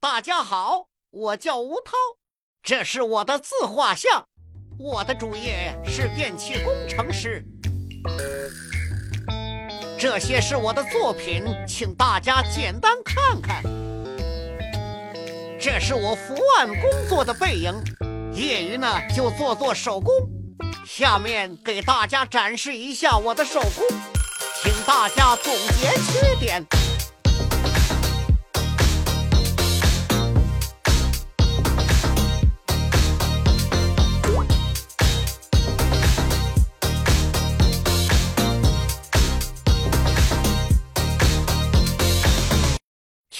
大家好，我叫吴涛，这是我的自画像。我的主业是电气工程师。这些是我的作品，请大家简单看看。这是我伏案工作的背影，业余呢就做做手工。下面给大家展示一下我的手工，请大家总结缺点。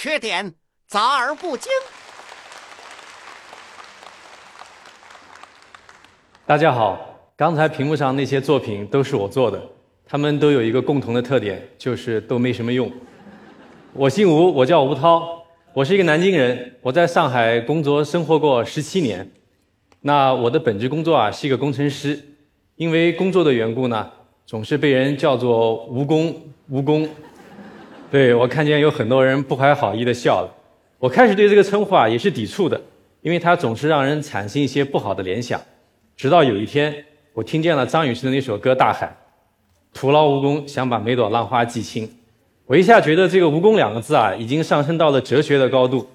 缺点杂而不精。大家好，刚才屏幕上那些作品都是我做的，他们都有一个共同的特点，就是都没什么用。我姓吴，我叫吴涛，我是一个南京人，我在上海工作生活过十七年。那我的本职工作啊是一个工程师，因为工作的缘故呢，总是被人叫做“吴工”“吴工。对我看见有很多人不怀好意的笑了。我开始对这个称呼啊也是抵触的，因为它总是让人产生一些不好的联想。直到有一天，我听见了张雨生的那首歌，大喊：“徒劳无功，想把每朵浪花记清。”我一下觉得这个“蜈蚣”两个字啊，已经上升到了哲学的高度，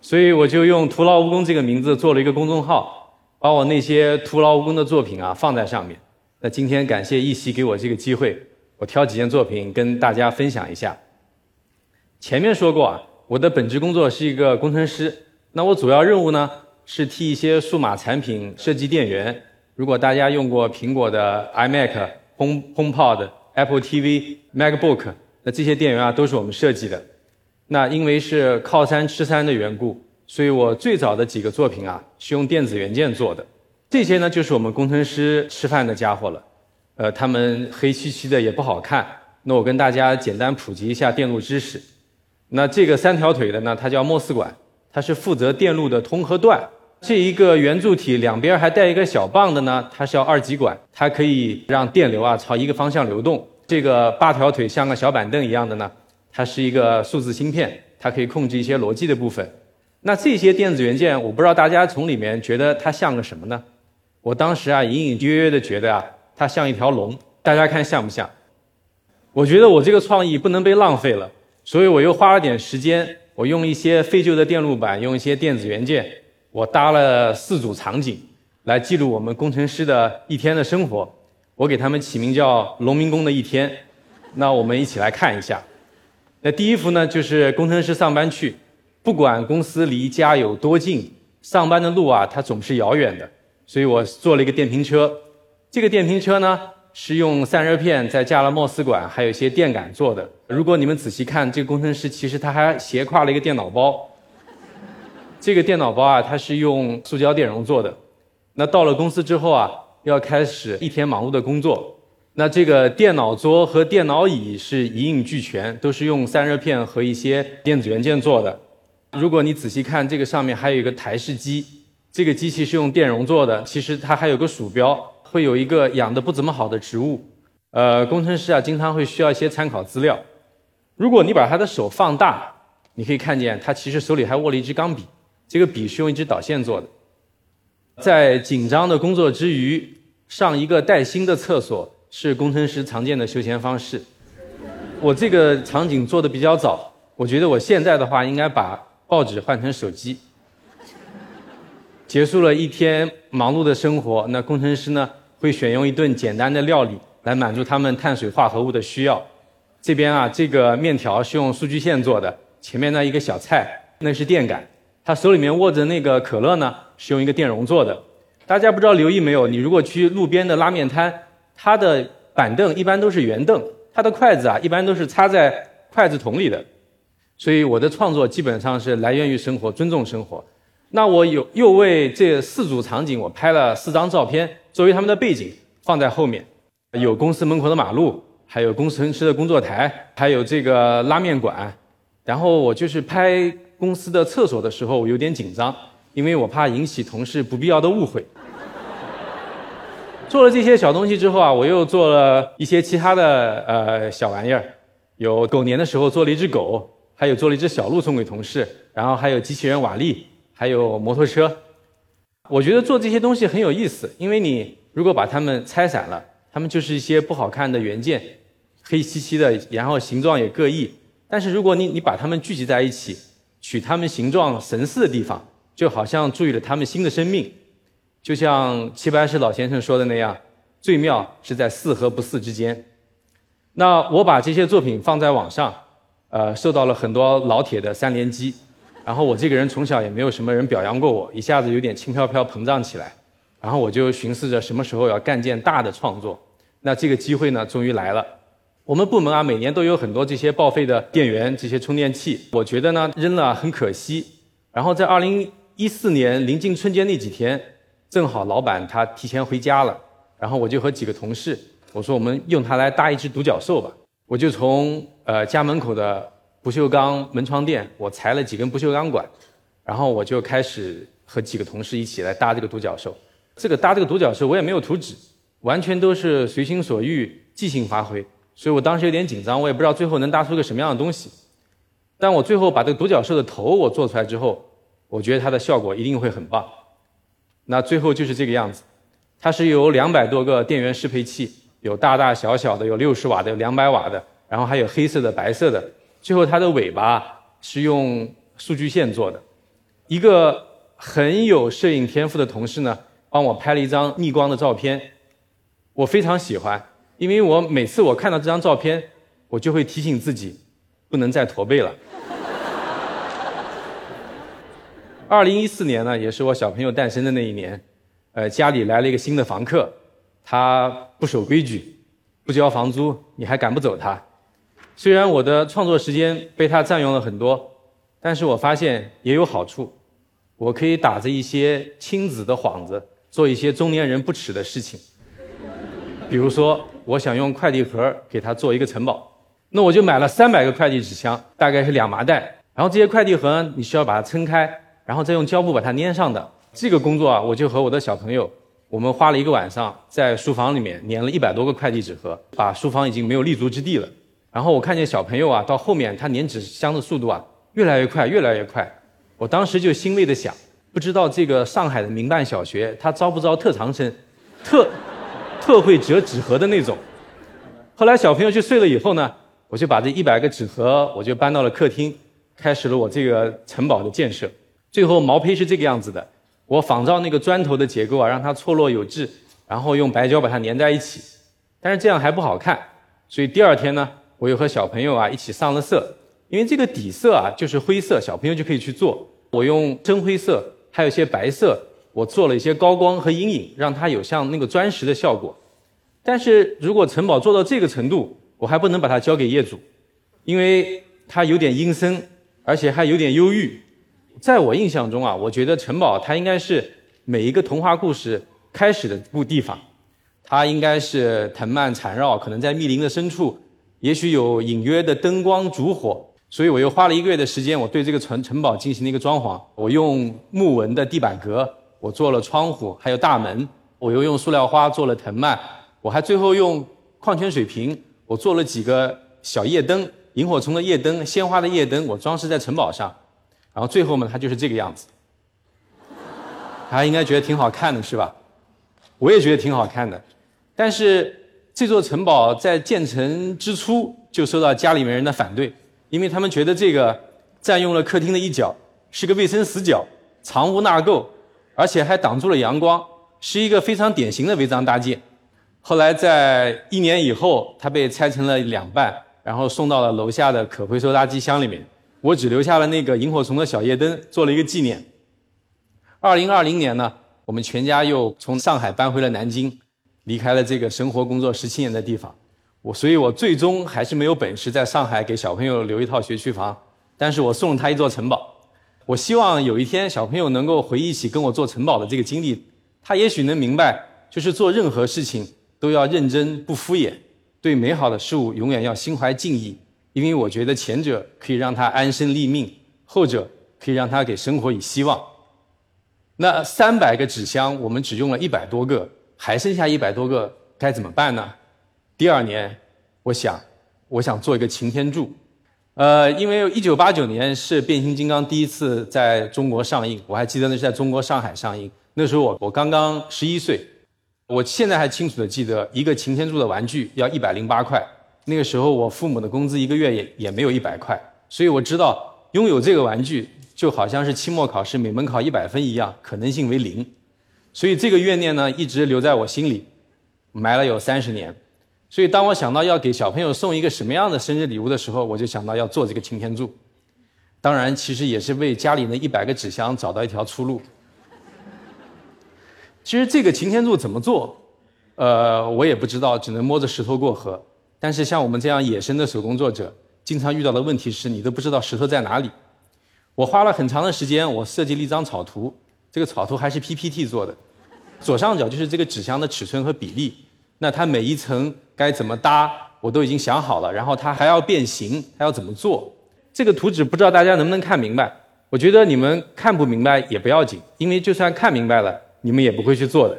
所以我就用“徒劳无功”这个名字做了一个公众号，把我那些徒劳无功的作品啊放在上面。那今天感谢一席给我这个机会，我挑几件作品跟大家分享一下。前面说过啊，我的本职工作是一个工程师，那我主要任务呢？是替一些数码产品设计电源。如果大家用过苹果的 iMac、Home HomePod、Apple TV、MacBook，那这些电源啊都是我们设计的。那因为是靠山吃山的缘故，所以我最早的几个作品啊是用电子元件做的。这些呢就是我们工程师吃饭的家伙了。呃，他们黑漆漆的也不好看。那我跟大家简单普及一下电路知识。那这个三条腿的呢，它叫莫斯管，它是负责电路的通和断。这一个圆柱体两边还带一个小棒的呢，它是叫二极管，它可以让电流啊朝一个方向流动。这个八条腿像个小板凳一样的呢，它是一个数字芯片，它可以控制一些逻辑的部分。那这些电子元件，我不知道大家从里面觉得它像个什么呢？我当时啊隐隐约约的觉得啊，它像一条龙。大家看像不像？我觉得我这个创意不能被浪费了，所以我又花了点时间，我用一些废旧的电路板，用一些电子元件。我搭了四组场景来记录我们工程师的一天的生活，我给他们起名叫《农民工的一天》。那我们一起来看一下。那第一幅呢，就是工程师上班去，不管公司离家有多近，上班的路啊，它总是遥远的。所以我做了一个电瓶车。这个电瓶车呢，是用散热片再加了莫斯管，还有一些电感做的。如果你们仔细看，这个工程师其实他还斜挎了一个电脑包。这个电脑包啊，它是用塑胶电容做的。那到了公司之后啊，要开始一天忙碌的工作。那这个电脑桌和电脑椅是一应俱全，都是用散热片和一些电子元件做的。如果你仔细看，这个上面还有一个台式机，这个机器是用电容做的。其实它还有个鼠标，会有一个养的不怎么好的植物。呃，工程师啊，经常会需要一些参考资料。如果你把他的手放大，你可以看见他其实手里还握了一支钢笔。这个笔是用一支导线做的。在紧张的工作之余，上一个带薪的厕所是工程师常见的休闲方式。我这个场景做的比较早，我觉得我现在的话应该把报纸换成手机。结束了一天忙碌的生活，那工程师呢会选用一顿简单的料理来满足他们碳水化合物的需要。这边啊，这个面条是用数据线做的，前面那一个小菜那是电感。他手里面握着那个可乐呢，是用一个电容做的。大家不知道留意没有？你如果去路边的拉面摊，它的板凳一般都是圆凳，它的筷子啊一般都是插在筷子筒里的。所以我的创作基本上是来源于生活，尊重生活。那我有又为这四组场景，我拍了四张照片作为他们的背景放在后面。有公司门口的马路，还有工程师的工作台，还有这个拉面馆。然后我就是拍。公司的厕所的时候，有点紧张，因为我怕引起同事不必要的误会。做了这些小东西之后啊，我又做了一些其他的呃小玩意儿，有狗年的时候做了一只狗，还有做了一只小鹿送给同事，然后还有机器人瓦力，还有摩托车。我觉得做这些东西很有意思，因为你如果把它们拆散了，它们就是一些不好看的元件，黑漆漆的，然后形状也各异。但是如果你你把它们聚集在一起，取它们形状神似的地方，就好像注意了它们新的生命。就像齐白石老先生说的那样，最妙是在似和不似之间。那我把这些作品放在网上，呃，受到了很多老铁的三连击。然后我这个人从小也没有什么人表扬过我，一下子有点轻飘飘膨胀起来。然后我就寻思着什么时候要干件大的创作。那这个机会呢，终于来了。我们部门啊，每年都有很多这些报废的电源、这些充电器。我觉得呢，扔了很可惜。然后在二零一四年临近春节那几天，正好老板他提前回家了。然后我就和几个同事，我说我们用它来搭一只独角兽吧。我就从呃家门口的。不锈钢门窗垫，我裁了几根不锈钢管，然后我就开始和几个同事一起来搭这个独角兽。这个搭这个独角兽，我也没有图纸，完全都是随心所欲、即兴发挥。所以我当时有点紧张，我也不知道最后能搭出个什么样的东西。但我最后把这个独角兽的头我做出来之后，我觉得它的效果一定会很棒。那最后就是这个样子，它是由两百多个电源适配器，有大大小小的，有六十瓦的，有两百瓦的，然后还有黑色的、白色的。最后，它的尾巴是用数据线做的。一个很有摄影天赋的同事呢，帮我拍了一张逆光的照片，我非常喜欢，因为我每次我看到这张照片，我就会提醒自己，不能再驼背了。二零一四年呢，也是我小朋友诞生的那一年，呃，家里来了一个新的房客，他不守规矩，不交房租，你还赶不走他。虽然我的创作时间被他占用了很多，但是我发现也有好处。我可以打着一些亲子的幌子，做一些中年人不耻的事情。比如说，我想用快递盒给他做一个城堡，那我就买了三百个快递纸箱，大概是两麻袋。然后这些快递盒你需要把它撑开，然后再用胶布把它粘上的。这个工作啊，我就和我的小朋友，我们花了一个晚上，在书房里面粘了一百多个快递纸盒，把书房已经没有立足之地了。然后我看见小朋友啊，到后面他粘纸箱的速度啊越来越快，越来越快。我当时就欣慰的想，不知道这个上海的民办小学他招不招特长生，特 特会折纸盒的那种。后来小朋友去睡了以后呢，我就把这一百个纸盒我就搬到了客厅，开始了我这个城堡的建设。最后毛坯是这个样子的，我仿照那个砖头的结构啊，让它错落有致，然后用白胶把它粘在一起。但是这样还不好看，所以第二天呢。我又和小朋友啊一起上了色，因为这个底色啊就是灰色，小朋友就可以去做。我用深灰色，还有一些白色，我做了一些高光和阴影，让它有像那个砖石的效果。但是如果城堡做到这个程度，我还不能把它交给业主，因为它有点阴森，而且还有点忧郁。在我印象中啊，我觉得城堡它应该是每一个童话故事开始的部地方，它应该是藤蔓缠绕，可能在密林的深处。也许有隐约的灯光烛火，所以我又花了一个月的时间，我对这个城城堡进行了一个装潢。我用木纹的地板革，我做了窗户，还有大门。我又用塑料花做了藤蔓，我还最后用矿泉水瓶，我做了几个小夜灯，萤火虫的夜灯，鲜花的夜灯，我装饰在城堡上。然后最后嘛，它就是这个样子。大家应该觉得挺好看的，是吧？我也觉得挺好看的，但是。这座城堡在建成之初就受到家里面人的反对，因为他们觉得这个占用了客厅的一角，是个卫生死角，藏污纳垢，而且还挡住了阳光，是一个非常典型的违章搭建。后来在一年以后，它被拆成了两半，然后送到了楼下的可回收垃圾箱里面。我只留下了那个萤火虫的小夜灯，做了一个纪念。二零二零年呢，我们全家又从上海搬回了南京。离开了这个生活工作十七年的地方，我所以，我最终还是没有本事在上海给小朋友留一套学区房，但是我送了他一座城堡。我希望有一天小朋友能够回忆起跟我做城堡的这个经历，他也许能明白，就是做任何事情都要认真不敷衍，对美好的事物永远要心怀敬意，因为我觉得前者可以让他安身立命，后者可以让他给生活以希望。那三百个纸箱，我们只用了一百多个。还剩下一百多个，该怎么办呢？第二年，我想，我想做一个擎天柱。呃，因为一九八九年是变形金刚第一次在中国上映，我还记得那是在中国上海上映。那时候我我刚刚十一岁，我现在还清楚的记得一个擎天柱的玩具要一百零八块。那个时候我父母的工资一个月也也没有一百块，所以我知道拥有这个玩具就好像是期末考试每门考一百分一样，可能性为零。所以这个怨念呢一直留在我心里，埋了有三十年。所以当我想到要给小朋友送一个什么样的生日礼物的时候，我就想到要做这个擎天柱。当然，其实也是为家里那一百个纸箱找到一条出路。其实这个擎天柱怎么做，呃，我也不知道，只能摸着石头过河。但是像我们这样野生的手工作者，经常遇到的问题是你都不知道石头在哪里。我花了很长的时间，我设计了一张草图，这个草图还是 PPT 做的。左上角就是这个纸箱的尺寸和比例，那它每一层该怎么搭，我都已经想好了。然后它还要变形，还要怎么做？这个图纸不知道大家能不能看明白？我觉得你们看不明白也不要紧，因为就算看明白了。你们也不会去做的，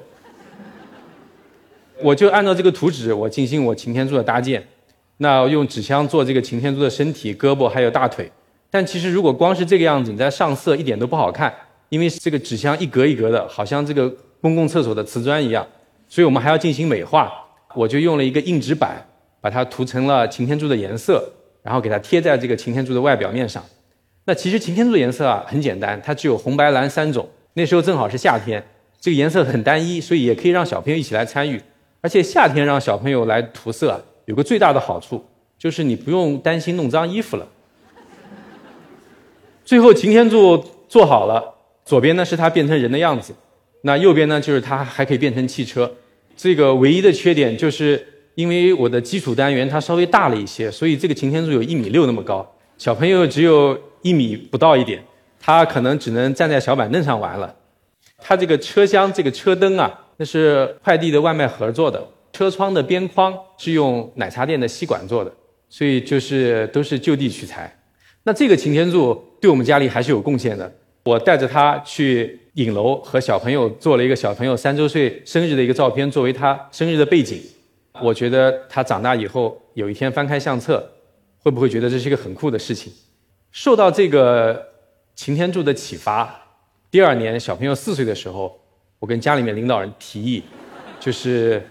我就按照这个图纸，我进行我擎天柱的搭建。那用纸箱做这个擎天柱的身体、胳膊还有大腿。但其实如果光是这个样子，你再上色一点都不好看，因为这个纸箱一格一格的，好像这个公共厕所的瓷砖一样。所以我们还要进行美化。我就用了一个硬纸板，把它涂成了擎天柱的颜色，然后给它贴在这个擎天柱的外表面上。那其实擎天柱的颜色啊很简单，它只有红白蓝三种。那时候正好是夏天。这个颜色很单一，所以也可以让小朋友一起来参与。而且夏天让小朋友来涂色，有个最大的好处，就是你不用担心弄脏衣服了。最后擎天柱做好了，左边呢是它变成人的样子，那右边呢就是它还可以变成汽车。这个唯一的缺点就是因为我的基础单元它稍微大了一些，所以这个擎天柱有一米六那么高，小朋友只有一米不到一点，他可能只能站在小板凳上玩了。它这个车厢、这个车灯啊，那是快递的外卖盒做的；车窗的边框是用奶茶店的吸管做的，所以就是都是就地取材。那这个擎天柱对我们家里还是有贡献的。我带着它去影楼和小朋友做了一个小朋友三周岁生日的一个照片，作为他生日的背景。我觉得他长大以后有一天翻开相册，会不会觉得这是一个很酷的事情？受到这个擎天柱的启发。第二年，小朋友四岁的时候，我跟家里面领导人提议，就是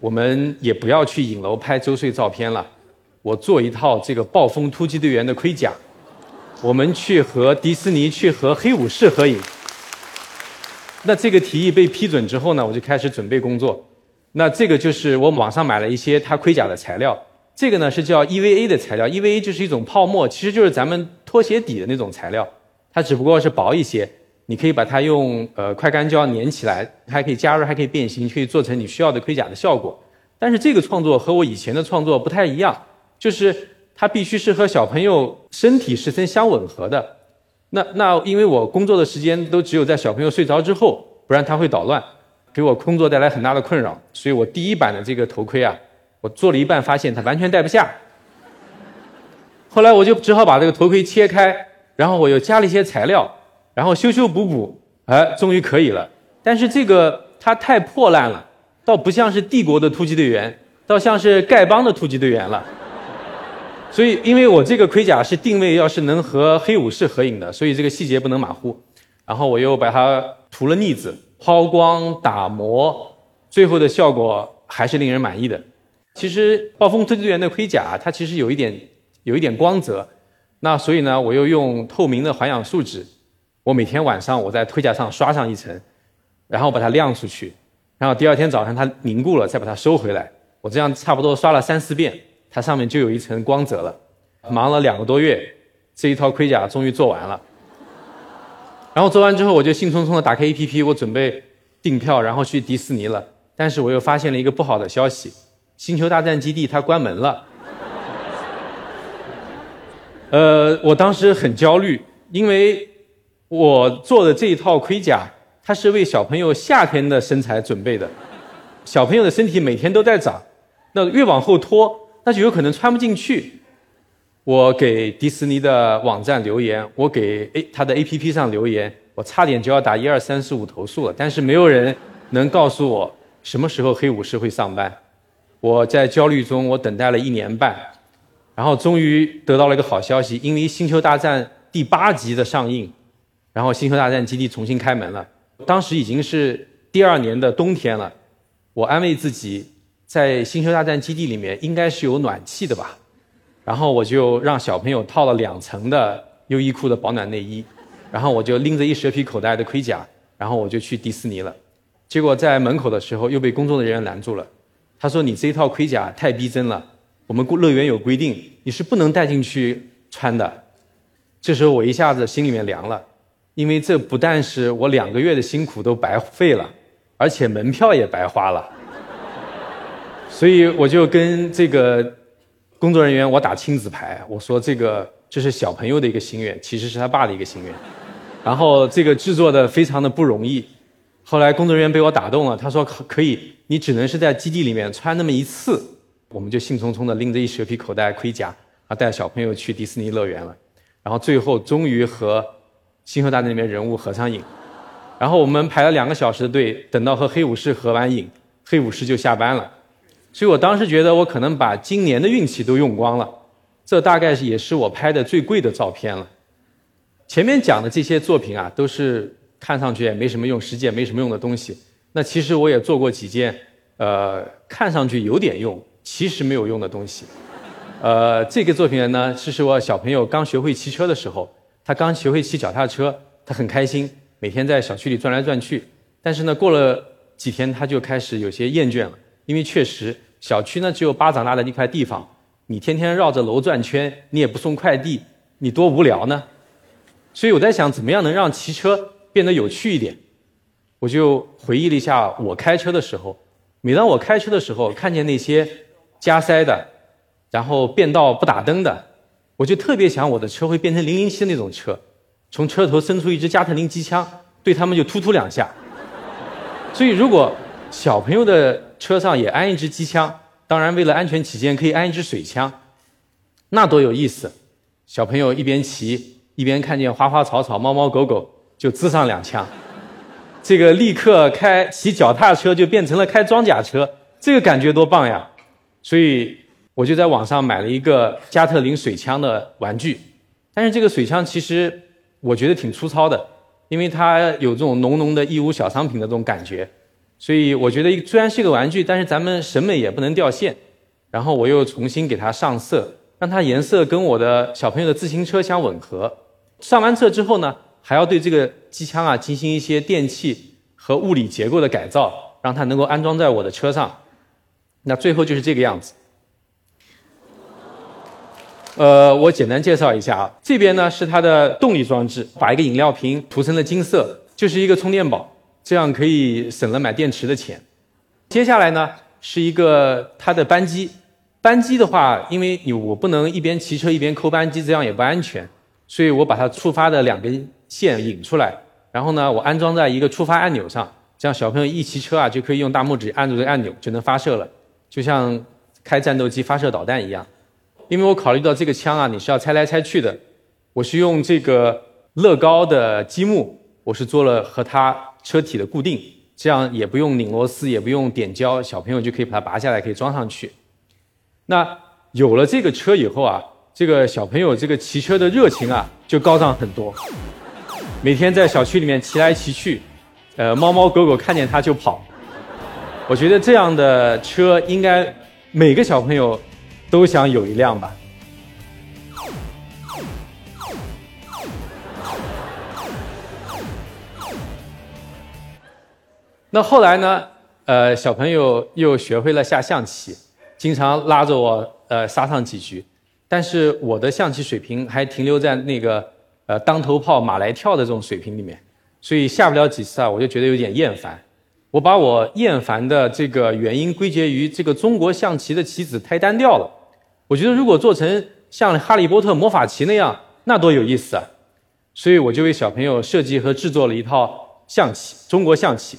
我们也不要去影楼拍周岁照片了，我做一套这个暴风突击队员的盔甲，我们去和迪士尼去和黑武士合影。那这个提议被批准之后呢，我就开始准备工作。那这个就是我网上买了一些它盔甲的材料，这个呢是叫 EVA 的材料，EVA 就是一种泡沫，其实就是咱们拖鞋底的那种材料，它只不过是薄一些。你可以把它用呃快干胶粘起来，还可以加热，还可以变形，可以做成你需要的盔甲的效果。但是这个创作和我以前的创作不太一样，就是它必须是和小朋友身体十分相吻合的。那那因为我工作的时间都只有在小朋友睡着之后，不然他会捣乱，给我工作带来很大的困扰。所以我第一版的这个头盔啊，我做了一半发现它完全戴不下。后来我就只好把这个头盔切开，然后我又加了一些材料。然后修修补补，哎，终于可以了。但是这个它太破烂了，倒不像是帝国的突击队员，倒像是丐帮的突击队员了。所以，因为我这个盔甲是定位要是能和黑武士合影的，所以这个细节不能马虎。然后我又把它涂了腻子，抛光打磨，最后的效果还是令人满意的。其实暴风突击队员的盔甲它其实有一点有一点光泽，那所以呢，我又用透明的环氧树脂。我每天晚上我在盔甲上刷上一层，然后把它晾出去，然后第二天早上它凝固了，再把它收回来。我这样差不多刷了三四遍，它上面就有一层光泽了。忙了两个多月，这一套盔甲终于做完了。然后做完之后，我就兴冲冲的打开 APP，我准备订票，然后去迪士尼了。但是我又发现了一个不好的消息：星球大战基地它关门了。呃，我当时很焦虑，因为。我做的这一套盔甲，它是为小朋友夏天的身材准备的。小朋友的身体每天都在长，那越往后拖，那就有可能穿不进去。我给迪士尼的网站留言，我给 A 他的 APP 上留言，我差点就要打一二三四五投诉了，但是没有人能告诉我什么时候黑武士会上班。我在焦虑中，我等待了一年半，然后终于得到了一个好消息，因为《星球大战》第八集的上映，然后《星球大战》基地重新开门了。当时已经是第二年的冬天了，我安慰自己，在《星球大战》基地里面应该是有暖气的吧。然后我就让小朋友套了两层的优衣库的保暖内衣，然后我就拎着一蛇皮口袋的盔甲，然后我就去迪士尼了。结果在门口的时候又被工作人员拦住了，他说：“你这套盔甲太逼真了，我们乐园有规定，你是不能带进去穿的。”这时候我一下子心里面凉了，因为这不但是我两个月的辛苦都白费了，而且门票也白花了。所以我就跟这个。工作人员，我打亲子牌，我说这个这是小朋友的一个心愿，其实是他爸的一个心愿。然后这个制作的非常的不容易。后来工作人员被我打动了，他说可以，你只能是在基地里面穿那么一次。我们就兴冲冲的拎着一蛇皮口袋盔甲，啊，带小朋友去迪士尼乐园了。然后最后终于和星球大战里面人物合上影。然后我们排了两个小时的队，等到和黑武士合完影，黑武士就下班了。所以我当时觉得我可能把今年的运气都用光了，这大概是也是我拍的最贵的照片了。前面讲的这些作品啊，都是看上去也没什么用，实际也没什么用的东西。那其实我也做过几件，呃，看上去有点用，其实没有用的东西。呃，这个作品呢，是是我小朋友刚学会骑车的时候，他刚学会骑脚踏车，他很开心，每天在小区里转来转去。但是呢，过了几天，他就开始有些厌倦了。因为确实，小区呢只有巴掌大的一块地方，你天天绕着楼转圈，你也不送快递，你多无聊呢。所以我在想，怎么样能让骑车变得有趣一点？我就回忆了一下我开车的时候，每当我开车的时候，看见那些加塞的，然后变道不打灯的，我就特别想我的车会变成零零七那种车，从车头伸出一支加特林机枪，对他们就突突两下。所以如果小朋友的车上也安一支机枪，当然为了安全起见，可以安一支水枪，那多有意思！小朋友一边骑一边看见花花草草、猫猫狗狗，就滋上两枪，这个立刻开骑脚踏车就变成了开装甲车，这个感觉多棒呀！所以我就在网上买了一个加特林水枪的玩具，但是这个水枪其实我觉得挺粗糙的，因为它有这种浓浓的义乌小商品的这种感觉。所以我觉得，虽然是个玩具，但是咱们审美也不能掉线。然后我又重新给它上色，让它颜色跟我的小朋友的自行车相吻合。上完色之后呢，还要对这个机枪啊进行一些电气和物理结构的改造，让它能够安装在我的车上。那最后就是这个样子。呃，我简单介绍一下啊，这边呢是它的动力装置，把一个饮料瓶涂成了金色，就是一个充电宝。这样可以省了买电池的钱。接下来呢，是一个它的扳机。扳机的话，因为你我不能一边骑车一边抠扳机，这样也不安全，所以我把它触发的两根线引出来，然后呢，我安装在一个触发按钮上，这样小朋友一骑车啊，就可以用大拇指按住这个按钮就能发射了，就像开战斗机发射导弹一样。因为我考虑到这个枪啊，你是要拆来拆去的，我是用这个乐高的积木，我是做了和它。车体的固定，这样也不用拧螺丝，也不用点胶，小朋友就可以把它拔下来，可以装上去。那有了这个车以后啊，这个小朋友这个骑车的热情啊就高涨很多。每天在小区里面骑来骑去，呃，猫猫狗狗看见它就跑。我觉得这样的车应该每个小朋友都想有一辆吧。那后来呢？呃，小朋友又学会了下象棋，经常拉着我呃杀上几局。但是我的象棋水平还停留在那个呃当头炮马来跳的这种水平里面，所以下不了几次啊，我就觉得有点厌烦。我把我厌烦的这个原因归结于这个中国象棋的棋子太单调了。我觉得如果做成像哈利波特魔法棋那样，那多有意思啊！所以我就为小朋友设计和制作了一套象棋，中国象棋。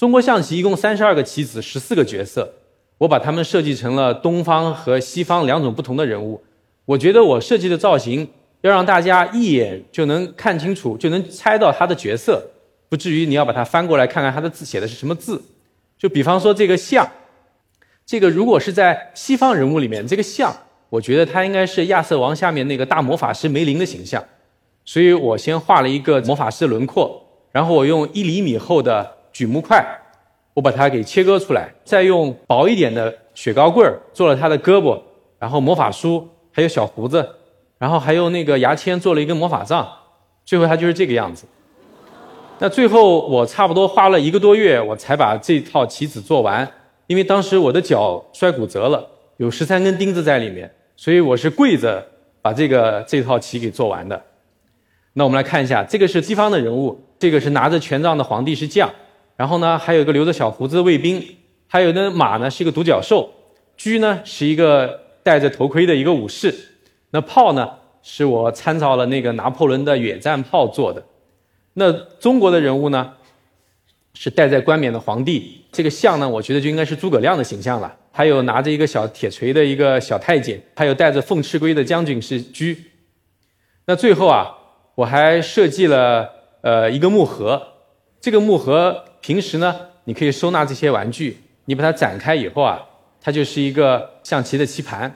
中国象棋一共三十二个棋子，十四个角色，我把他们设计成了东方和西方两种不同的人物。我觉得我设计的造型要让大家一眼就能看清楚，就能猜到他的角色，不至于你要把它翻过来看看他的字写的是什么字。就比方说这个象，这个如果是在西方人物里面，这个象我觉得他应该是亚瑟王下面那个大魔法师梅林的形象，所以我先画了一个魔法师轮廓，然后我用一厘米厚的榉木块，我把它给切割出来，再用薄一点的雪糕棍儿做了他的胳膊，然后魔法书，还有小胡子，然后还用那个牙签做了一根魔法杖，最后他就是这个样子。那最后我差不多花了一个多月，我才把这套棋子做完，因为当时我的脚摔骨折了，有十三根钉子在里面。所以我是跪着把这个这套棋给做完的。那我们来看一下，这个是西方的人物，这个是拿着权杖的皇帝是将，然后呢还有一个留着小胡子的卫兵，还有呢马呢是一个独角兽，车呢是一个戴着头盔的一个武士，那炮呢是我参照了那个拿破仑的远战炮做的。那中国的人物呢是戴在冠冕的皇帝，这个像呢我觉得就应该是诸葛亮的形象了。还有拿着一个小铁锤的一个小太监，还有带着凤翅龟的将军是车。那最后啊，我还设计了呃一个木盒，这个木盒平时呢你可以收纳这些玩具，你把它展开以后啊，它就是一个象棋的棋盘。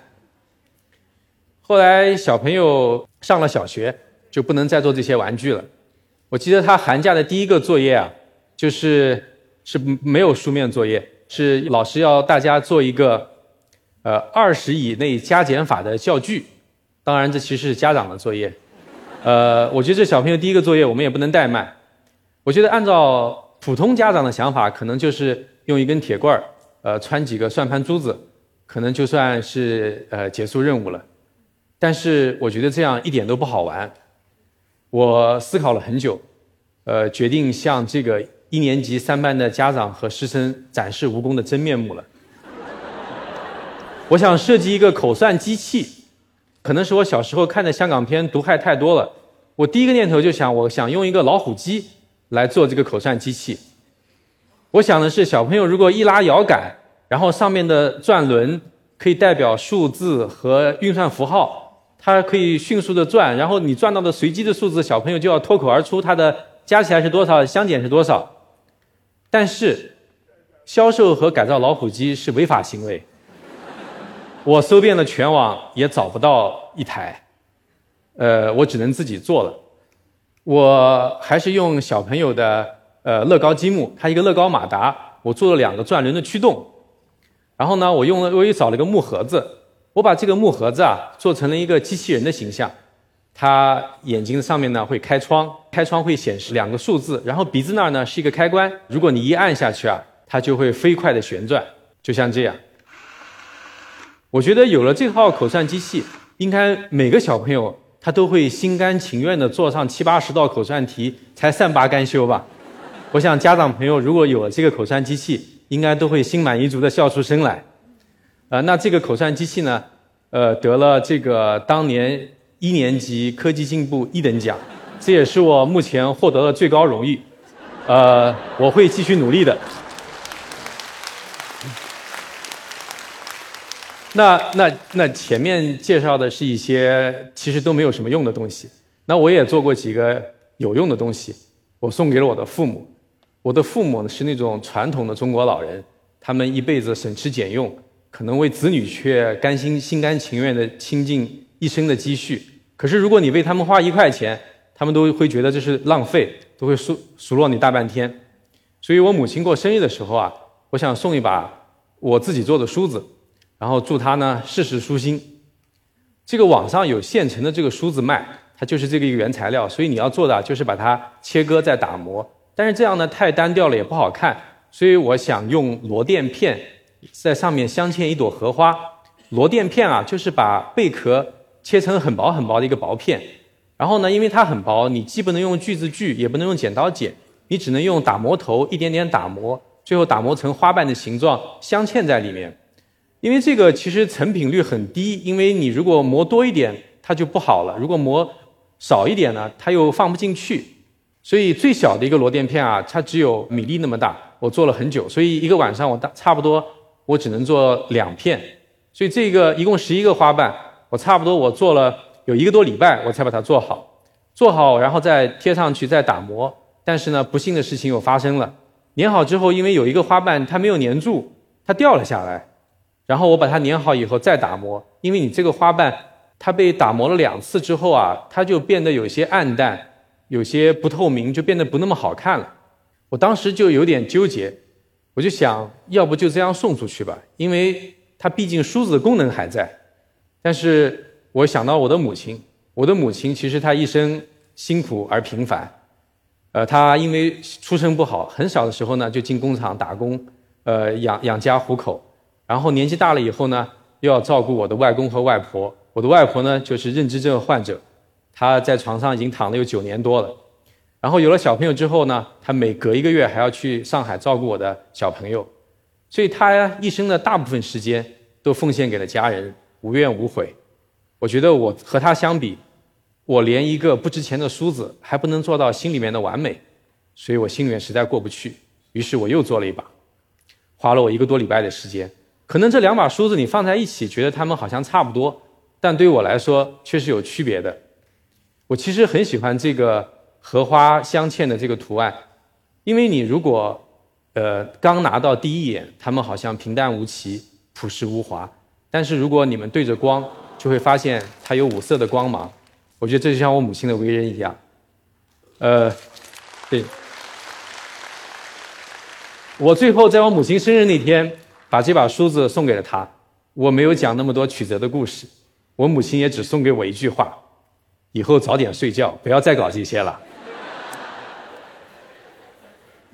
后来小朋友上了小学，就不能再做这些玩具了。我记得他寒假的第一个作业啊，就是是没有书面作业。是老师要大家做一个，呃，二十以内加减法的教具，当然这其实是家长的作业，呃，我觉得这小朋友第一个作业我们也不能怠慢，我觉得按照普通家长的想法，可能就是用一根铁棍儿，呃，穿几个算盘珠子，可能就算是呃结束任务了，但是我觉得这样一点都不好玩，我思考了很久，呃，决定向这个。一年级三班的家长和师生展示蜈蚣的真面目了。我想设计一个口算机器，可能是我小时候看的香港片毒害太多了。我第一个念头就想，我想用一个老虎机来做这个口算机器。我想的是，小朋友如果一拉摇杆，然后上面的转轮可以代表数字和运算符号，它可以迅速的转，然后你转到的随机的数字，小朋友就要脱口而出它的加起来是多少，相减是多少。但是，销售和改造老虎机是违法行为。我搜遍了全网，也找不到一台。呃，我只能自己做了。我还是用小朋友的呃乐高积木，它一个乐高马达，我做了两个转轮的驱动。然后呢，我用了我又找了一个木盒子，我把这个木盒子啊做成了一个机器人的形象。它眼睛上面呢会开窗，开窗会显示两个数字，然后鼻子那儿呢是一个开关，如果你一按下去啊，它就会飞快的旋转，就像这样。我觉得有了这套口算机器，应该每个小朋友他都会心甘情愿的做上七八十道口算题，才善罢甘休吧。我想家长朋友如果有了这个口算机器，应该都会心满意足的笑出声来。呃，那这个口算机器呢，呃，得了这个当年。一年级科技进步一等奖，这也是我目前获得的最高荣誉。呃，我会继续努力的。那那那前面介绍的是一些其实都没有什么用的东西。那我也做过几个有用的东西，我送给了我的父母。我的父母呢是那种传统的中国老人，他们一辈子省吃俭用，可能为子女却甘心心甘情愿的倾尽一生的积蓄。可是，如果你为他们花一块钱，他们都会觉得这是浪费，都会数数落你大半天。所以我母亲过生日的时候啊，我想送一把我自己做的梳子，然后祝他呢事事舒心。这个网上有现成的这个梳子卖，它就是这个一个原材料，所以你要做的就是把它切割再打磨。但是这样呢太单调了，也不好看。所以我想用螺垫片在上面镶嵌一朵荷花。螺垫片啊，就是把贝壳。切成很薄很薄的一个薄片，然后呢，因为它很薄，你既不能用锯子锯，也不能用剪刀剪，你只能用打磨头一点点打磨，最后打磨成花瓣的形状，镶嵌在里面。因为这个其实成品率很低，因为你如果磨多一点，它就不好了；如果磨少一点呢，它又放不进去。所以最小的一个螺垫片啊，它只有米粒那么大。我做了很久，所以一个晚上我大差不多我只能做两片。所以这个一共十一个花瓣。我差不多我做了有一个多礼拜，我才把它做好，做好然后再贴上去再打磨。但是呢，不幸的事情又发生了。粘好之后，因为有一个花瓣它没有粘住，它掉了下来。然后我把它粘好以后再打磨，因为你这个花瓣它被打磨了两次之后啊，它就变得有些暗淡，有些不透明，就变得不那么好看了。我当时就有点纠结，我就想要不就这样送出去吧，因为它毕竟梳子的功能还在。但是我想到我的母亲，我的母亲其实她一生辛苦而平凡，呃，她因为出身不好，很小的时候呢就进工厂打工，呃，养养家糊口。然后年纪大了以后呢，又要照顾我的外公和外婆。我的外婆呢，就是认知症患者，她在床上已经躺了有九年多了。然后有了小朋友之后呢，她每隔一个月还要去上海照顾我的小朋友，所以她一生的大部分时间都奉献给了家人，无怨无悔。我觉得我和她相比，我连一个不值钱的梳子还不能做到心里面的完美，所以我心里面实在过不去。于是我又做了一把，花了我一个多礼拜的时间。可能这两把梳子你放在一起，觉得它们好像差不多，但对我来说却是有区别的。我其实很喜欢这个荷花镶嵌的这个图案，因为你如果呃刚拿到第一眼，它们好像平淡无奇、朴实无华，但是如果你们对着光，就会发现它有五色的光芒。我觉得这就像我母亲的为人一样。呃，对，我最后在我母亲生日那天。把这把梳子送给了他，我没有讲那么多曲折的故事，我母亲也只送给我一句话：以后早点睡觉，不要再搞这些了。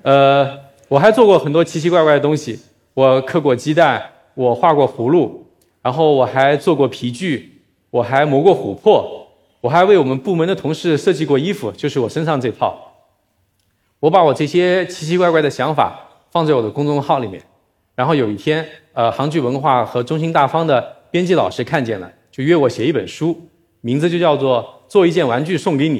呃，我还做过很多奇奇怪怪的东西，我刻过鸡蛋，我画过葫芦，然后我还做过皮具，我还磨过琥珀，我还为我们部门的同事设计过衣服，就是我身上这套。我把我这些奇奇怪怪的想法放在我的公众号里面。然后有一天，呃，杭剧文化和中兴大方的编辑老师看见了，就约我写一本书，名字就叫做《做一件玩具送给你》。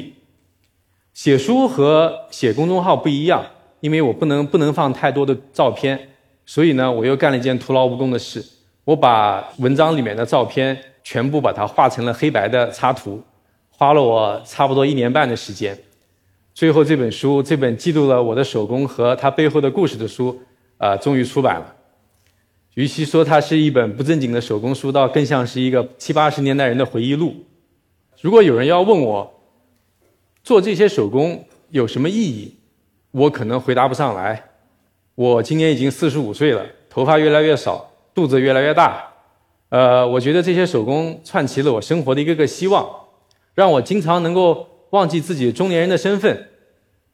写书和写公众号不一样，因为我不能不能放太多的照片，所以呢，我又干了一件徒劳无功的事，我把文章里面的照片全部把它画成了黑白的插图，花了我差不多一年半的时间，最后这本书，这本记录了我的手工和它背后的故事的书，呃，终于出版了。与其说它是一本不正经的手工书，倒更像是一个七八十年代人的回忆录。如果有人要问我做这些手工有什么意义，我可能回答不上来。我今年已经四十五岁了，头发越来越少，肚子越来越大。呃，我觉得这些手工串起了我生活的一个个希望，让我经常能够忘记自己中年人的身份，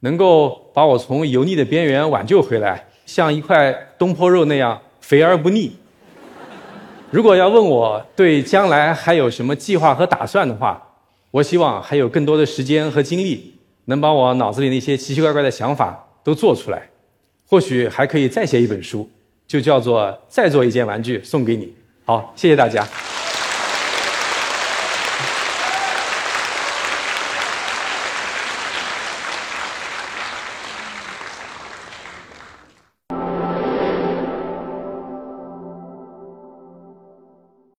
能够把我从油腻的边缘挽救回来，像一块东坡肉那样。肥而不腻。如果要问我对将来还有什么计划和打算的话，我希望还有更多的时间和精力，能把我脑子里那些奇奇怪怪的想法都做出来。或许还可以再写一本书，就叫做《再做一件玩具送给你》。好，谢谢大家。